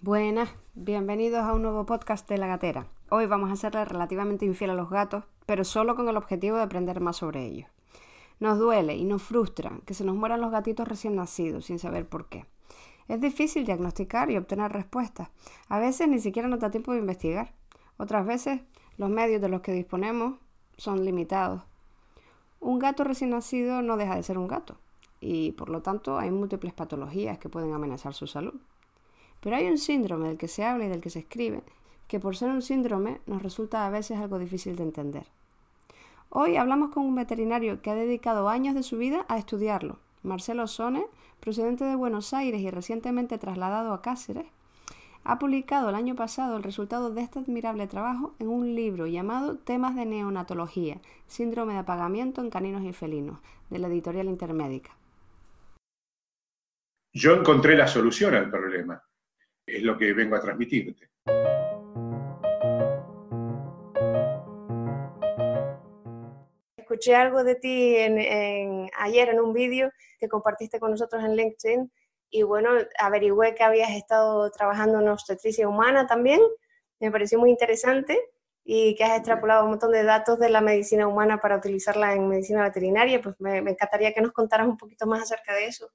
Buenas, bienvenidos a un nuevo podcast de La Gatera. Hoy vamos a serle relativamente infiel a los gatos, pero solo con el objetivo de aprender más sobre ellos. Nos duele y nos frustra que se nos mueran los gatitos recién nacidos sin saber por qué. Es difícil diagnosticar y obtener respuestas. A veces ni siquiera nos da tiempo de investigar. Otras veces los medios de los que disponemos son limitados. Un gato recién nacido no deja de ser un gato y por lo tanto hay múltiples patologías que pueden amenazar su salud. Pero hay un síndrome del que se habla y del que se escribe que por ser un síndrome nos resulta a veces algo difícil de entender. Hoy hablamos con un veterinario que ha dedicado años de su vida a estudiarlo, Marcelo Sone, procedente de Buenos Aires y recientemente trasladado a Cáceres, ha publicado el año pasado el resultado de este admirable trabajo en un libro llamado Temas de Neonatología, Síndrome de Apagamiento en Caninos y Felinos, de la editorial Intermédica. Yo encontré la solución al problema, es lo que vengo a transmitirte. Escuché algo de ti ayer en un vídeo que compartiste con nosotros en LinkedIn y bueno, averigüé que habías estado trabajando en obstetricia humana también, me pareció muy interesante y que has extrapolado un montón de datos de la medicina humana para utilizarla en medicina veterinaria, pues me, encantaría que nos contaras un poquito más acerca de eso.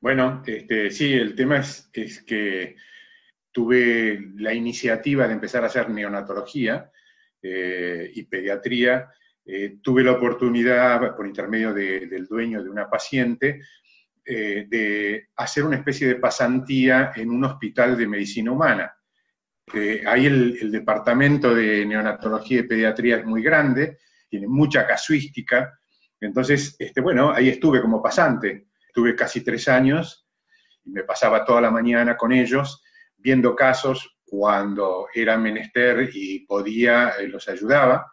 Bueno, este, sí, el tema es, es que tuve la iniciativa de empezar a hacer neonatología eh, y pediatría. Eh, tuve la oportunidad, por intermedio del dueño de una paciente, eh, de hacer una especie de pasantía en un hospital de medicina humana. ahí el, departamento de neonatología y pediatría es muy grande, tiene mucha casuística, entonces, este, bueno, ahí estuve como pasante, estuve casi tres años y me pasaba toda la mañana con ellos viendo casos cuando era menester y podía, eh, los ayudaba,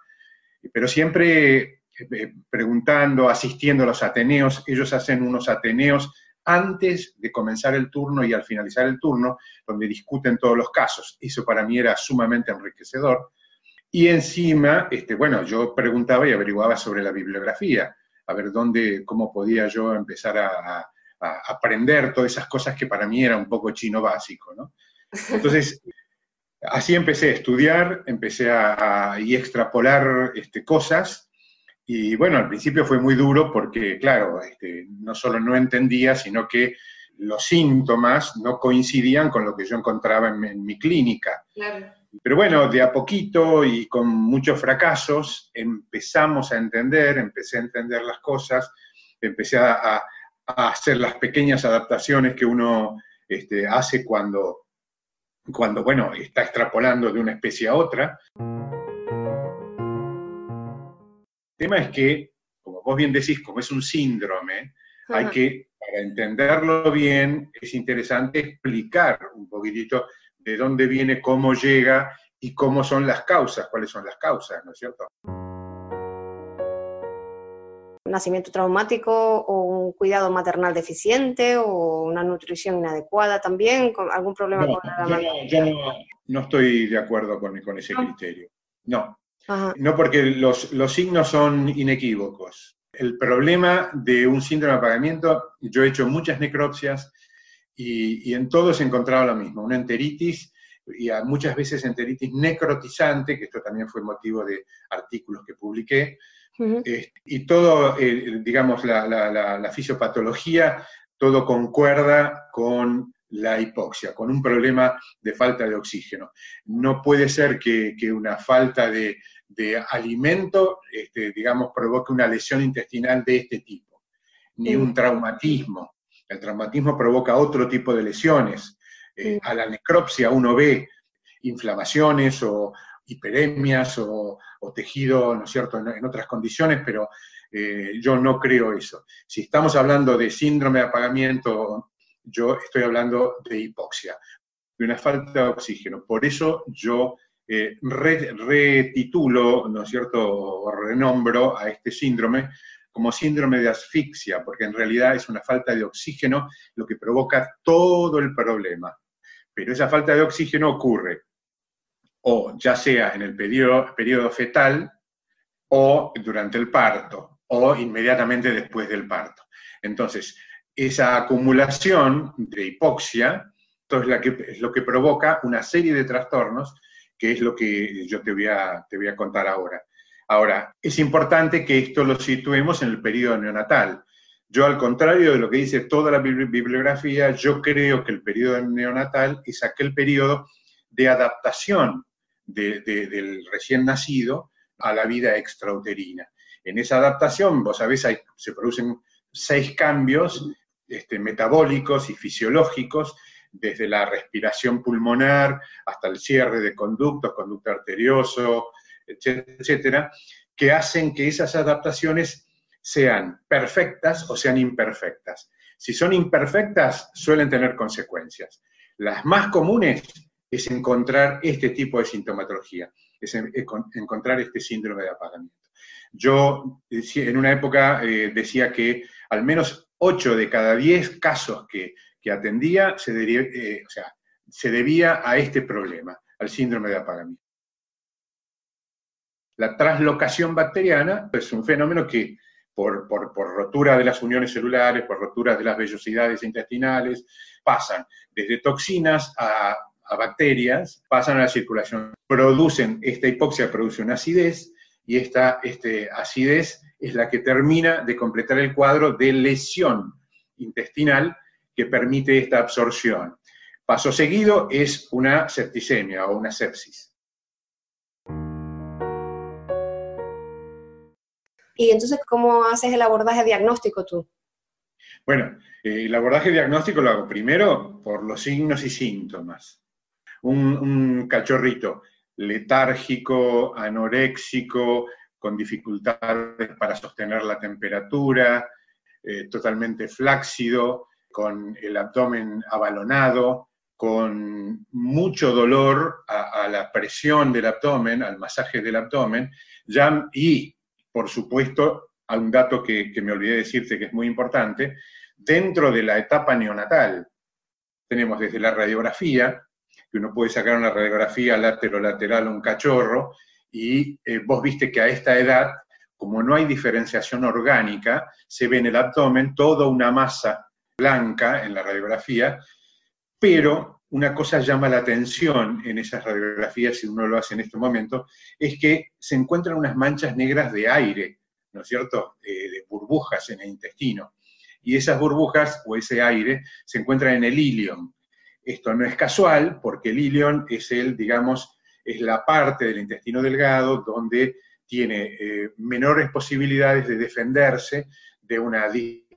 pero siempre eh, preguntando, asistiendo a los ateneos. Ellos hacen unos ateneos antes de comenzar el turno y al finalizar el turno, donde discuten todos los casos. Eso para mí era sumamente enriquecedor. Y encima, este, bueno, yo preguntaba y averiguaba sobre la bibliografía, a ver dónde, cómo podía yo empezar a, aprender todas esas cosas que para mí era un poco chino básico, ¿no? Entonces, así empecé a estudiar, empecé a, a y extrapolar este, cosas, y bueno, al principio fue muy duro porque, claro, este, no solo no entendía, sino que los síntomas no coincidían con lo que yo encontraba en, mi clínica. Pero bueno, de a poquito y con muchos fracasos empezamos a entender, empecé a entender las cosas, empecé a, hacer las pequeñas adaptaciones que uno este, hace cuando, cuando, bueno, está extrapolando de una especie a otra. El tema es que, como vos bien decís, como es un síndrome, hay que, para entenderlo bien, es interesante explicar un poquitito de dónde viene, cómo llega y cómo son las causas, cuáles son las causas, ¿no es cierto? Nacimiento traumático o un cuidado maternal deficiente o una nutrición inadecuada también, algún problema con la yo, no, no, estoy de acuerdo con, con ese criterio. No, no porque los, signos son inequívocos. El problema de un síndrome de apagamiento, yo he hecho muchas necropsias y, en todos he encontrado lo mismo, una enteritis y muchas veces enteritis necrotizante, que esto también fue motivo de artículos que publiqué, y todo, eh, digamos, la, la, fisiopatología, todo concuerda con la hipoxia, con un problema de falta de oxígeno. No puede ser que una falta de de alimento, este, digamos, provoque una lesión intestinal de este tipo, ni un traumatismo. El traumatismo provoca otro tipo de lesiones. Eh, a la necropsia uno ve inflamaciones o hiperemias o, tejido, ¿no es cierto?, en, otras condiciones, pero eh, yo no creo eso. Si estamos hablando de síndrome de apagamiento, yo estoy hablando de hipoxia, de una falta de oxígeno. Por eso yo eh, retitulo, ¿no es cierto?, o renombro a este síndrome como síndrome de asfixia, porque en realidad es una falta de oxígeno lo que provoca todo el problema. Pero esa falta de oxígeno ocurre o ya sea en el periodo, fetal o durante el parto o inmediatamente después del parto. Entonces, esa acumulación de hipoxia es lo que provoca una serie de trastornos, que es lo que yo te voy a, te voy a contar ahora. Ahora, es importante que esto lo situemos en el periodo neonatal. Yo, al contrario de lo que dice toda la bibliografía, yo creo que el periodo neonatal es aquel periodo de adaptación del recién nacido a la vida extrauterina. En esa adaptación, vos sabés, se producen seis cambios este, metabólicos y fisiológicos, desde la respiración pulmonar hasta el cierre de conductos, conducto arterioso, etcétera, que hacen que esas adaptaciones sean perfectas o sean imperfectas. Si son imperfectas, suelen tener consecuencias. Las más comunes es encontrar este tipo de sintomatología, es encontrar este síndrome de apagamiento. Yo en una época eh, decía que al menos 8 de cada 10 casos que, atendía se, eh, se debía a este problema, al síndrome de apagamiento. La translocación bacteriana es un fenómeno que por, rotura de las uniones celulares, por rotura de las vellosidades intestinales, pasan desde toxinas a a bacterias, pasan a la circulación, producen, esta hipoxia produce una acidez, y esta este, acidez es la que termina de completar el cuadro de lesión intestinal que permite esta absorción. Paso seguido es una septicemia o una sepsis. ¿Y entonces cómo haces el abordaje diagnóstico tú? Bueno, eh, el abordaje diagnóstico lo hago primero por los signos y síntomas un, cachorrito letárgico, anoréxico, con dificultades para sostener la temperatura, eh, totalmente flácido, con el abdomen abalonado, con mucho dolor a, la presión del abdomen, al masaje del abdomen, ya, y, por supuesto, a un dato que, me olvidé decirte que es muy importante, dentro de la etapa neonatal tenemos desde la radiografía, que uno puede sacar una radiografía lateral a un cachorro, y eh, vos viste que a esta edad, como no hay diferenciación orgánica, se ve en el abdomen toda una masa blanca en la radiografía, pero una cosa llama la atención en esas radiografías, si uno lo hace en este momento, es que se encuentran unas manchas negras de aire, ¿no es cierto?, de burbujas en el intestino. Y esas burbujas o ese aire se encuentran en el ilion, esto no es casual porque el ilion es el, digamos, es la parte del intestino delgado donde tiene eh, menores posibilidades de defenderse de una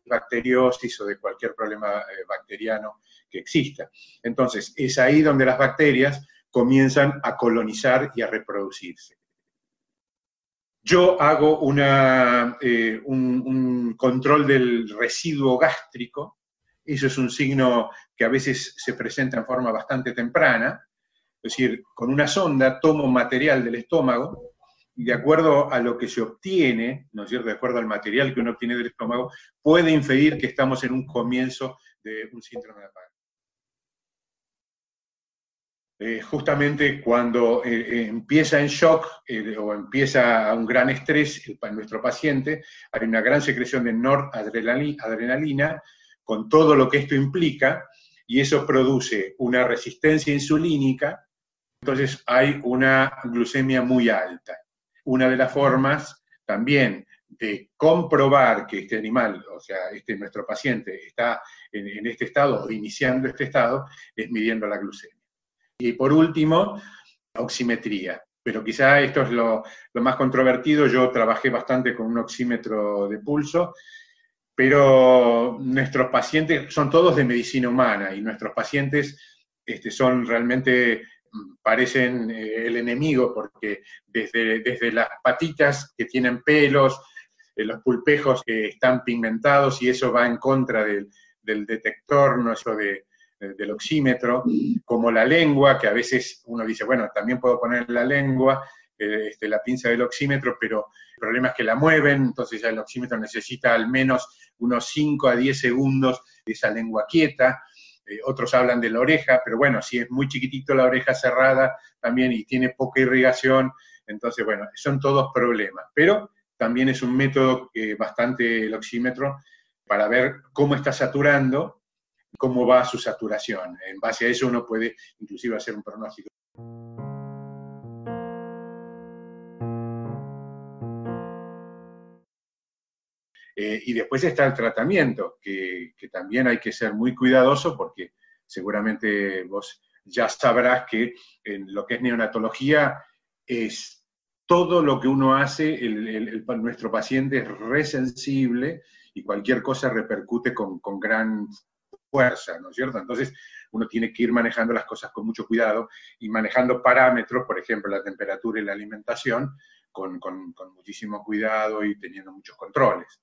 disbacteriosis o de cualquier problema eh, bacteriano que exista. Entonces, es ahí donde las bacterias comienzan a colonizar y a reproducirse. Yo hago una, eh, un, control del residuo gástrico, eso es un signo que a veces se presenta en forma bastante temprana, es decir, con una sonda tomo material del estómago de acuerdo a lo que se obtiene, ¿no es cierto?, de acuerdo al material que uno obtiene del estómago, puede inferir que estamos en un comienzo de un síndrome de apagamiento. Eh, justamente cuando eh, eh, empieza en shock o empieza un gran estrés en nuestro paciente, hay una gran secreción de noradrenalina, con todo lo que esto implica, y eso produce una resistencia insulínica, entonces hay una glucemia muy alta. Una de las formas también de comprobar que este animal, o sea, este nuestro paciente está en, este estado o iniciando este estado, es midiendo la glucemia. Y por último, oximetría. Pero quizá esto es lo, más controvertido. Yo trabajé bastante con un oxímetro de pulso pero nuestros pacientes son todos de medicina humana y nuestros pacientes este, son realmente, parecen eh, el enemigo porque desde, desde las patitas que tienen pelos, eh, los pulpejos que están pigmentados y eso va en contra del, detector, no eso de, del oxímetro, como la lengua, que a veces uno dice, bueno, también puedo poner la lengua, eh, este, la pinza del oxímetro, pero el problema es que la mueven, entonces ya el oxímetro necesita al menos unos 5 a 10 segundos esa lengua quieta. Eh, otros hablan de la oreja, pero bueno, si es muy chiquitito la oreja cerrada también y tiene poca irrigación, entonces bueno, son todos problemas. Pero también es un método eh, bastante el oxímetro para ver cómo está saturando, cómo va su saturación. En base a eso uno puede inclusive hacer un pronóstico. Eh, y después está el tratamiento, que, también hay que ser muy cuidadoso porque seguramente vos ya sabrás que en lo que es neonatología es todo lo que uno hace, nuestro paciente es resensible y cualquier cosa repercute con, gran fuerza, ¿no es cierto? Entonces uno tiene que ir manejando las cosas con mucho cuidado y manejando parámetros, por ejemplo, la temperatura y la alimentación, con muchísimo cuidado y teniendo muchos controles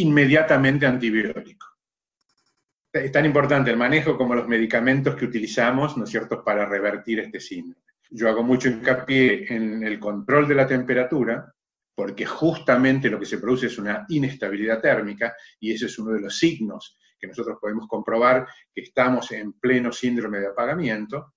inmediatamente antibiótico. Es tan importante el manejo como los medicamentos que utilizamos, ¿no es cierto?, para revertir este síndrome. Yo hago mucho hincapié en el control de la temperatura, porque justamente lo que se produce es una inestabilidad térmica y ese es uno de los signos que nosotros podemos comprobar que estamos en pleno síndrome de apagamiento.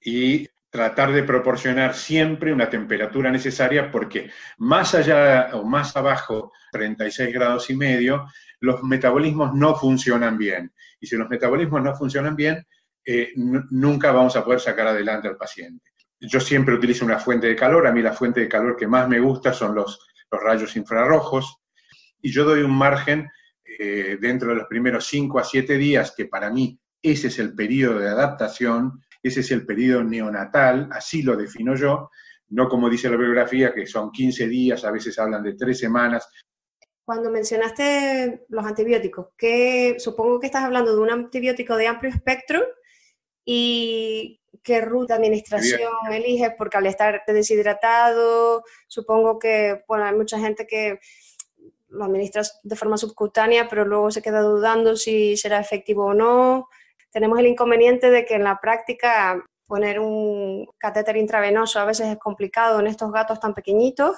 Y tratar de proporcionar siempre una temperatura necesaria porque más allá o más abajo, 36 grados y medio, los metabolismos no funcionan bien. Y si los metabolismos no funcionan bien, eh, nunca vamos a poder sacar adelante al paciente. Yo siempre utilizo una fuente de calor, a mí la fuente de calor que más me gusta son los, los rayos infrarrojos, y yo doy un margen eh, dentro de los primeros 5 a 7 días, que para mí ese es el periodo de adaptación, ese es el periodo neonatal, así lo defino yo, no como dice la bibliografía, que son 15 días, a veces hablan de 3 semanas. Cuando mencionaste los antibióticos, que supongo que estás hablando de un antibiótico de amplio espectro y qué ruta de administración eliges, porque al estar deshidratado, supongo que bueno, hay mucha gente que lo administra de forma subcutánea, pero luego se queda dudando si será efectivo o no tenemos el inconveniente de que en la práctica poner un catéter intravenoso a veces es complicado en estos gatos tan pequeñitos.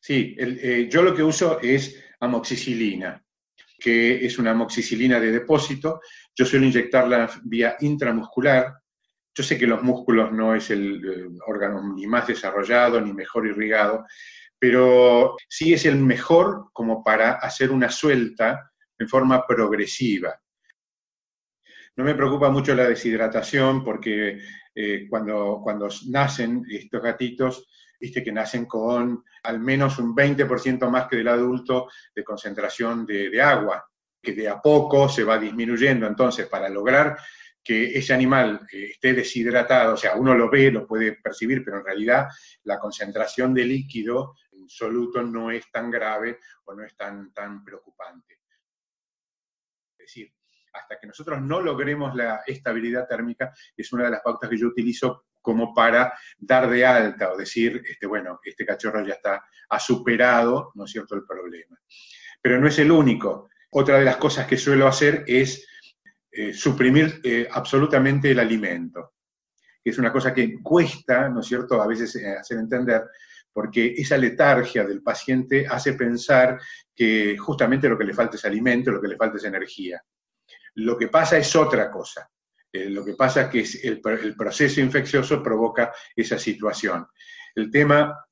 Sí, eh, yo lo que uso es amoxicilina, que es una amoxicilina de depósito. Yo suelo inyectarla vía intramuscular. Yo sé que los músculos no es el eh, órgano ni más desarrollado ni mejor irrigado, pero sí es el mejor como para hacer una suelta en forma progresiva. No me preocupa mucho la deshidratación porque eh, cuando, cuando nacen estos gatitos, viste que nacen con al menos un 20% más que del adulto de concentración de, agua, que de a poco se va disminuyendo. Entonces, para lograr que ese animal eh, esté deshidratado, o sea, uno lo ve, lo puede percibir, pero en realidad la concentración de líquido en soluto no es tan grave o no es tan, tan preocupante. Es decir, hasta que nosotros no logremos la estabilidad térmica, es una de las pautas que yo utilizo como para dar de alta o decir, este, bueno, este cachorro ya está, ha superado, ¿no es cierto?, el problema. Pero no es el único. Otra de las cosas que suelo hacer es eh, suprimir eh, absolutamente el alimento, es una cosa que cuesta, ¿no es cierto?, a veces eh, hacer entender, porque esa letargia del paciente hace pensar que justamente lo que le falta es alimento, lo que le falta es energía. Lo que pasa es otra cosa. Eh, lo que pasa es que el, proceso infeccioso provoca esa situación. El tema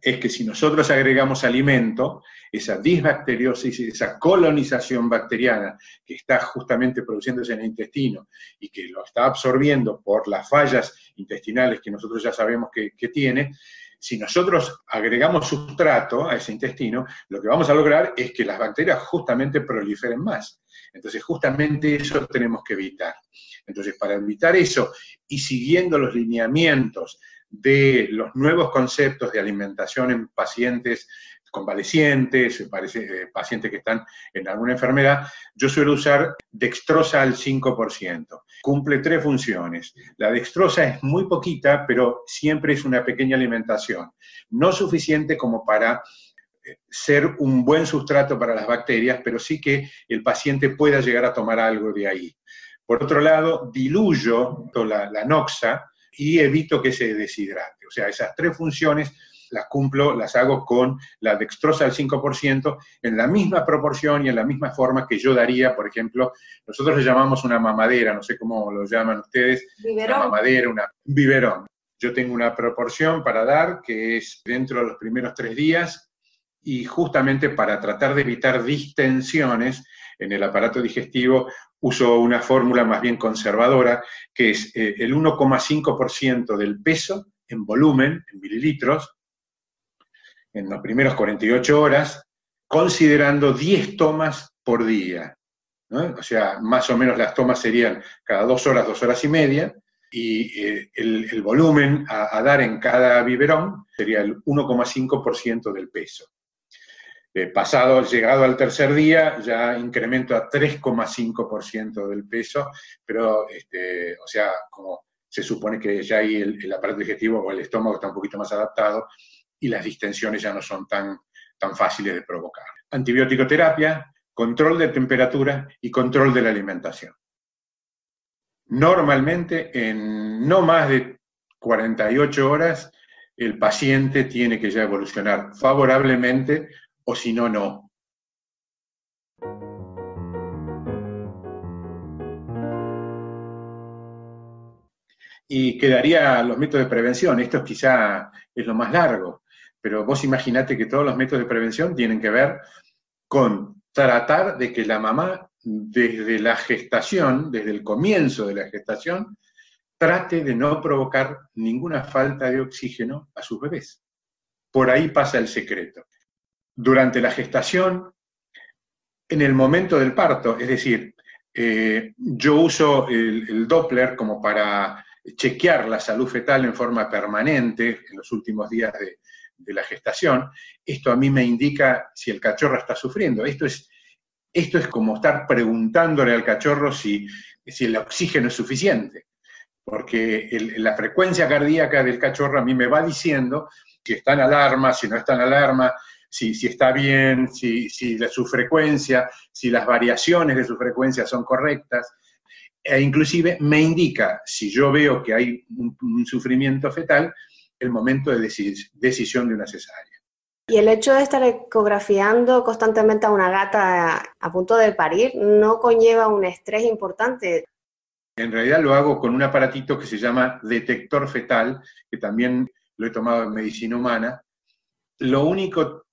es que si nosotros agregamos alimento, esa disbacteriosis, esa colonización bacteriana que está justamente produciéndose en el intestino y que lo está absorbiendo por las fallas intestinales que nosotros ya sabemos que, que tiene, si nosotros agregamos sustrato a ese intestino, lo que vamos a lograr es que las bacterias justamente proliferen más. Entonces, justamente eso tenemos que evitar. Entonces, para evitar eso y siguiendo los lineamientos de los nuevos conceptos de alimentación en pacientes convalecientes, eh, pacientes que están en alguna enfermedad, yo suelo usar dextrosa al 5%. Cumple tres funciones. La dextrosa es muy poquita, pero siempre es una pequeña alimentación, no suficiente como para ser un buen sustrato para las bacterias, pero sí que el paciente pueda llegar a tomar algo de ahí. Por otro lado, diluyo la, la noxa y evito que se deshidrate. O sea, esas tres funciones las cumplo, las hago con la dextrosa al 5% en la misma proporción y en la misma forma que yo daría, por ejemplo, nosotros le llamamos una mamadera, no sé cómo lo llaman ustedes, Biberón. una mamadera, una un biberón. Yo tengo una proporción para dar que es dentro de los primeros tres días y justamente para tratar de evitar distensiones en el aparato digestivo uso una fórmula más bien conservadora, que es eh, el 1,5% del peso en volumen, en mililitros, en las primeras 48 horas, considerando 10 tomas por día. O sea, más o menos las tomas serían cada dos horas, dos horas y media, y eh, el, volumen a, dar en cada biberón sería el 1,5% del peso. Eh, pasado, llegado al tercer día, ya incremento a 3,5% del peso, pero, este, o sea, como se supone que ya ahí el, el, aparato digestivo o el estómago está un poquito más adaptado y las distensiones ya no son tan, tan fáciles de provocar. Antibiótico terapia, control de temperatura y control de la alimentación. Normalmente, en no más de 48 horas, el paciente tiene que ya evolucionar favorablemente o si no, no. Y quedaría los métodos de prevención. Esto quizá es lo más largo, pero vos imaginate que todos los métodos de prevención tienen que ver con tratar de que la mamá, desde la gestación, desde el comienzo de la gestación, trate de no provocar ninguna falta de oxígeno a sus bebés. Por ahí pasa el secreto durante la gestación, en el momento del parto, es decir, eh, yo uso el, Doppler como para chequear la salud fetal en forma permanente en los últimos días de, la gestación. Esto a mí me indica si el cachorro está sufriendo. Esto es, esto es como estar preguntándole al cachorro si, si el oxígeno es suficiente, porque la frecuencia cardíaca del cachorro a mí me va diciendo si está en alarma, si no está en alarma, si, si está bien, si, si la, su frecuencia, si las variaciones de su frecuencia son correctas, e inclusive me indica, si yo veo que hay un, un sufrimiento fetal, el momento de decis decisión de una cesárea. Y el hecho de estar ecografiando constantemente a una gata a punto de parir no conlleva un estrés importante. En realidad lo hago con un aparatito que se llama detector fetal, que también lo he tomado en medicina humana. Lo único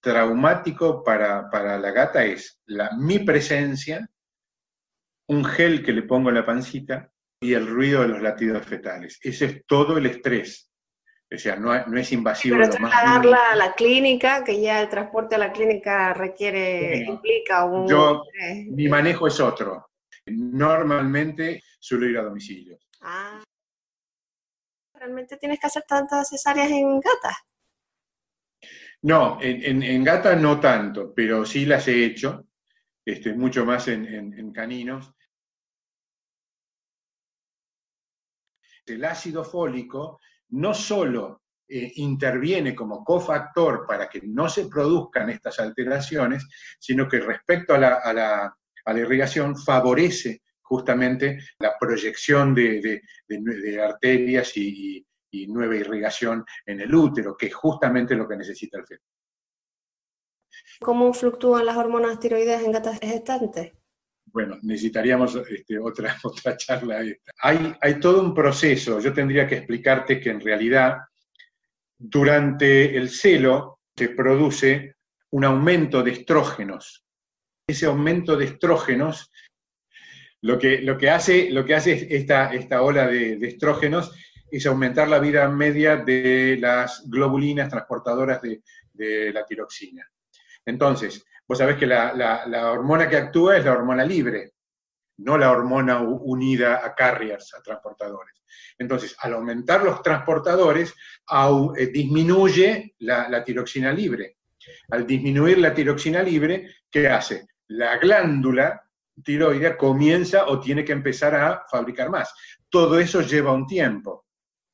traumático para, para la gata es la, mi presencia, un gel que le pongo en la pancita y el ruido de los latidos fetales. Ese es todo el estrés. O sea, no, no es invasivo. Pero trasladarla a la clínica, que ya el transporte a la clínica requiere, sí. implica un... Yo, mi manejo es otro. Normalmente suelo ir a domicilio. Ah. ¿Realmente tienes que hacer tantas cesáreas en gatas? No, en, en, en, gata no tanto, pero sí las he hecho, este, mucho más en, en caninos. El ácido fólico no solo eh, interviene como cofactor para que no se produzcan estas alteraciones, sino que respecto a la, a la, a la irrigación favorece justamente la proyección de, de, de, de arterias y, y, nueva irrigación en el útero, que es justamente lo que necesita el feto. ¿Cómo fluctúan las hormonas tiroideas en gatas gestantes? Bueno, necesitaríamos este, otra, otra charla. Hay, hay todo un proceso, yo tendría que explicarte que en realidad durante el celo se produce un aumento de estrógenos. Ese aumento de estrógenos, lo que, lo que hace, lo que hace esta, esta ola de, de estrógenos es aumentar la vida media de las globulinas transportadoras de, la tiroxina. Entonces, vos sabés que la, hormona que actúa es la hormona libre, no la hormona unida a carriers, a transportadores. Entonces, al aumentar los transportadores, eh, disminuye la, la tiroxina libre. Al disminuir la tiroxina libre, ¿qué hace? La glándula tiroidea comienza o tiene que empezar a fabricar más. Todo eso lleva un tiempo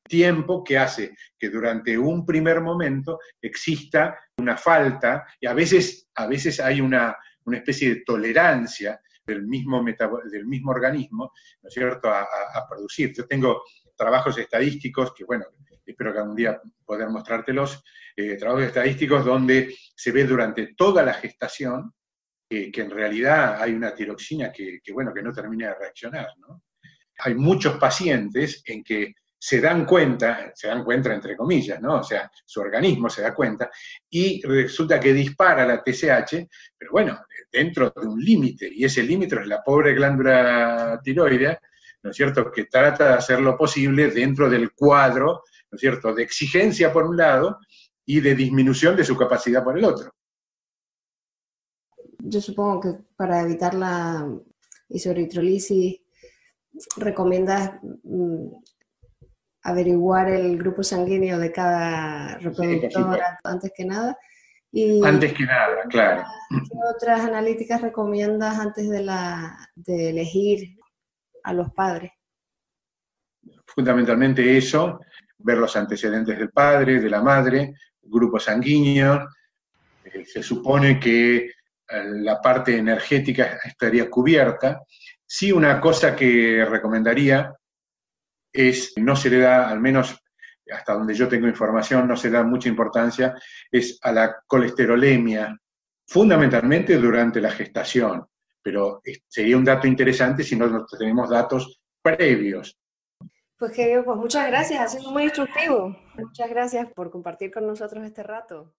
tiempo que hace que durante un primer momento exista una falta y a veces, a veces hay una, una especie de tolerancia del mismo, del mismo organismo, ¿no es cierto?, a, producir. Yo tengo trabajos estadísticos que, bueno, espero que algún día poder mostrártelos, eh, trabajos estadísticos donde se ve durante toda la gestación que en realidad hay una tiroxina que, bueno, que no termina de reaccionar. Hay muchos pacientes en que se dan cuenta, se dan cuenta entre comillas, ¿no? O sea, su organismo se da cuenta y resulta que dispara la TSH, pero bueno, dentro de un límite, y ese límite es la pobre glándula tiroidea, ¿no es cierto?, que trata de hacer lo posible dentro del cuadro, ¿no es cierto?, de exigencia por un lado y de disminución de su capacidad por el otro. Yo supongo que para evitar la isoritrolisis recomiendas mm, averiguar el grupo sanguíneo de cada reproductor antes que nada. Y antes que nada, claro. ¿Qué otras analíticas recomiendas antes de, la, de elegir a los padres? Fundamentalmente eso, ver los antecedentes del padre, de la madre, grupo sanguíneo. Eh, se supone que eh, la parte energética estaría cubierta. Sí, una cosa que recomendaría es, no se le da, al menos hasta donde yo tengo información, no se da mucha importancia, es a la colesterolemia, fundamentalmente durante la gestación, pero sería un dato interesante si no tenemos datos previos. Pues que pues muchas gracias, ha sido muy instructivo. Muchas gracias por compartir con nosotros este rato.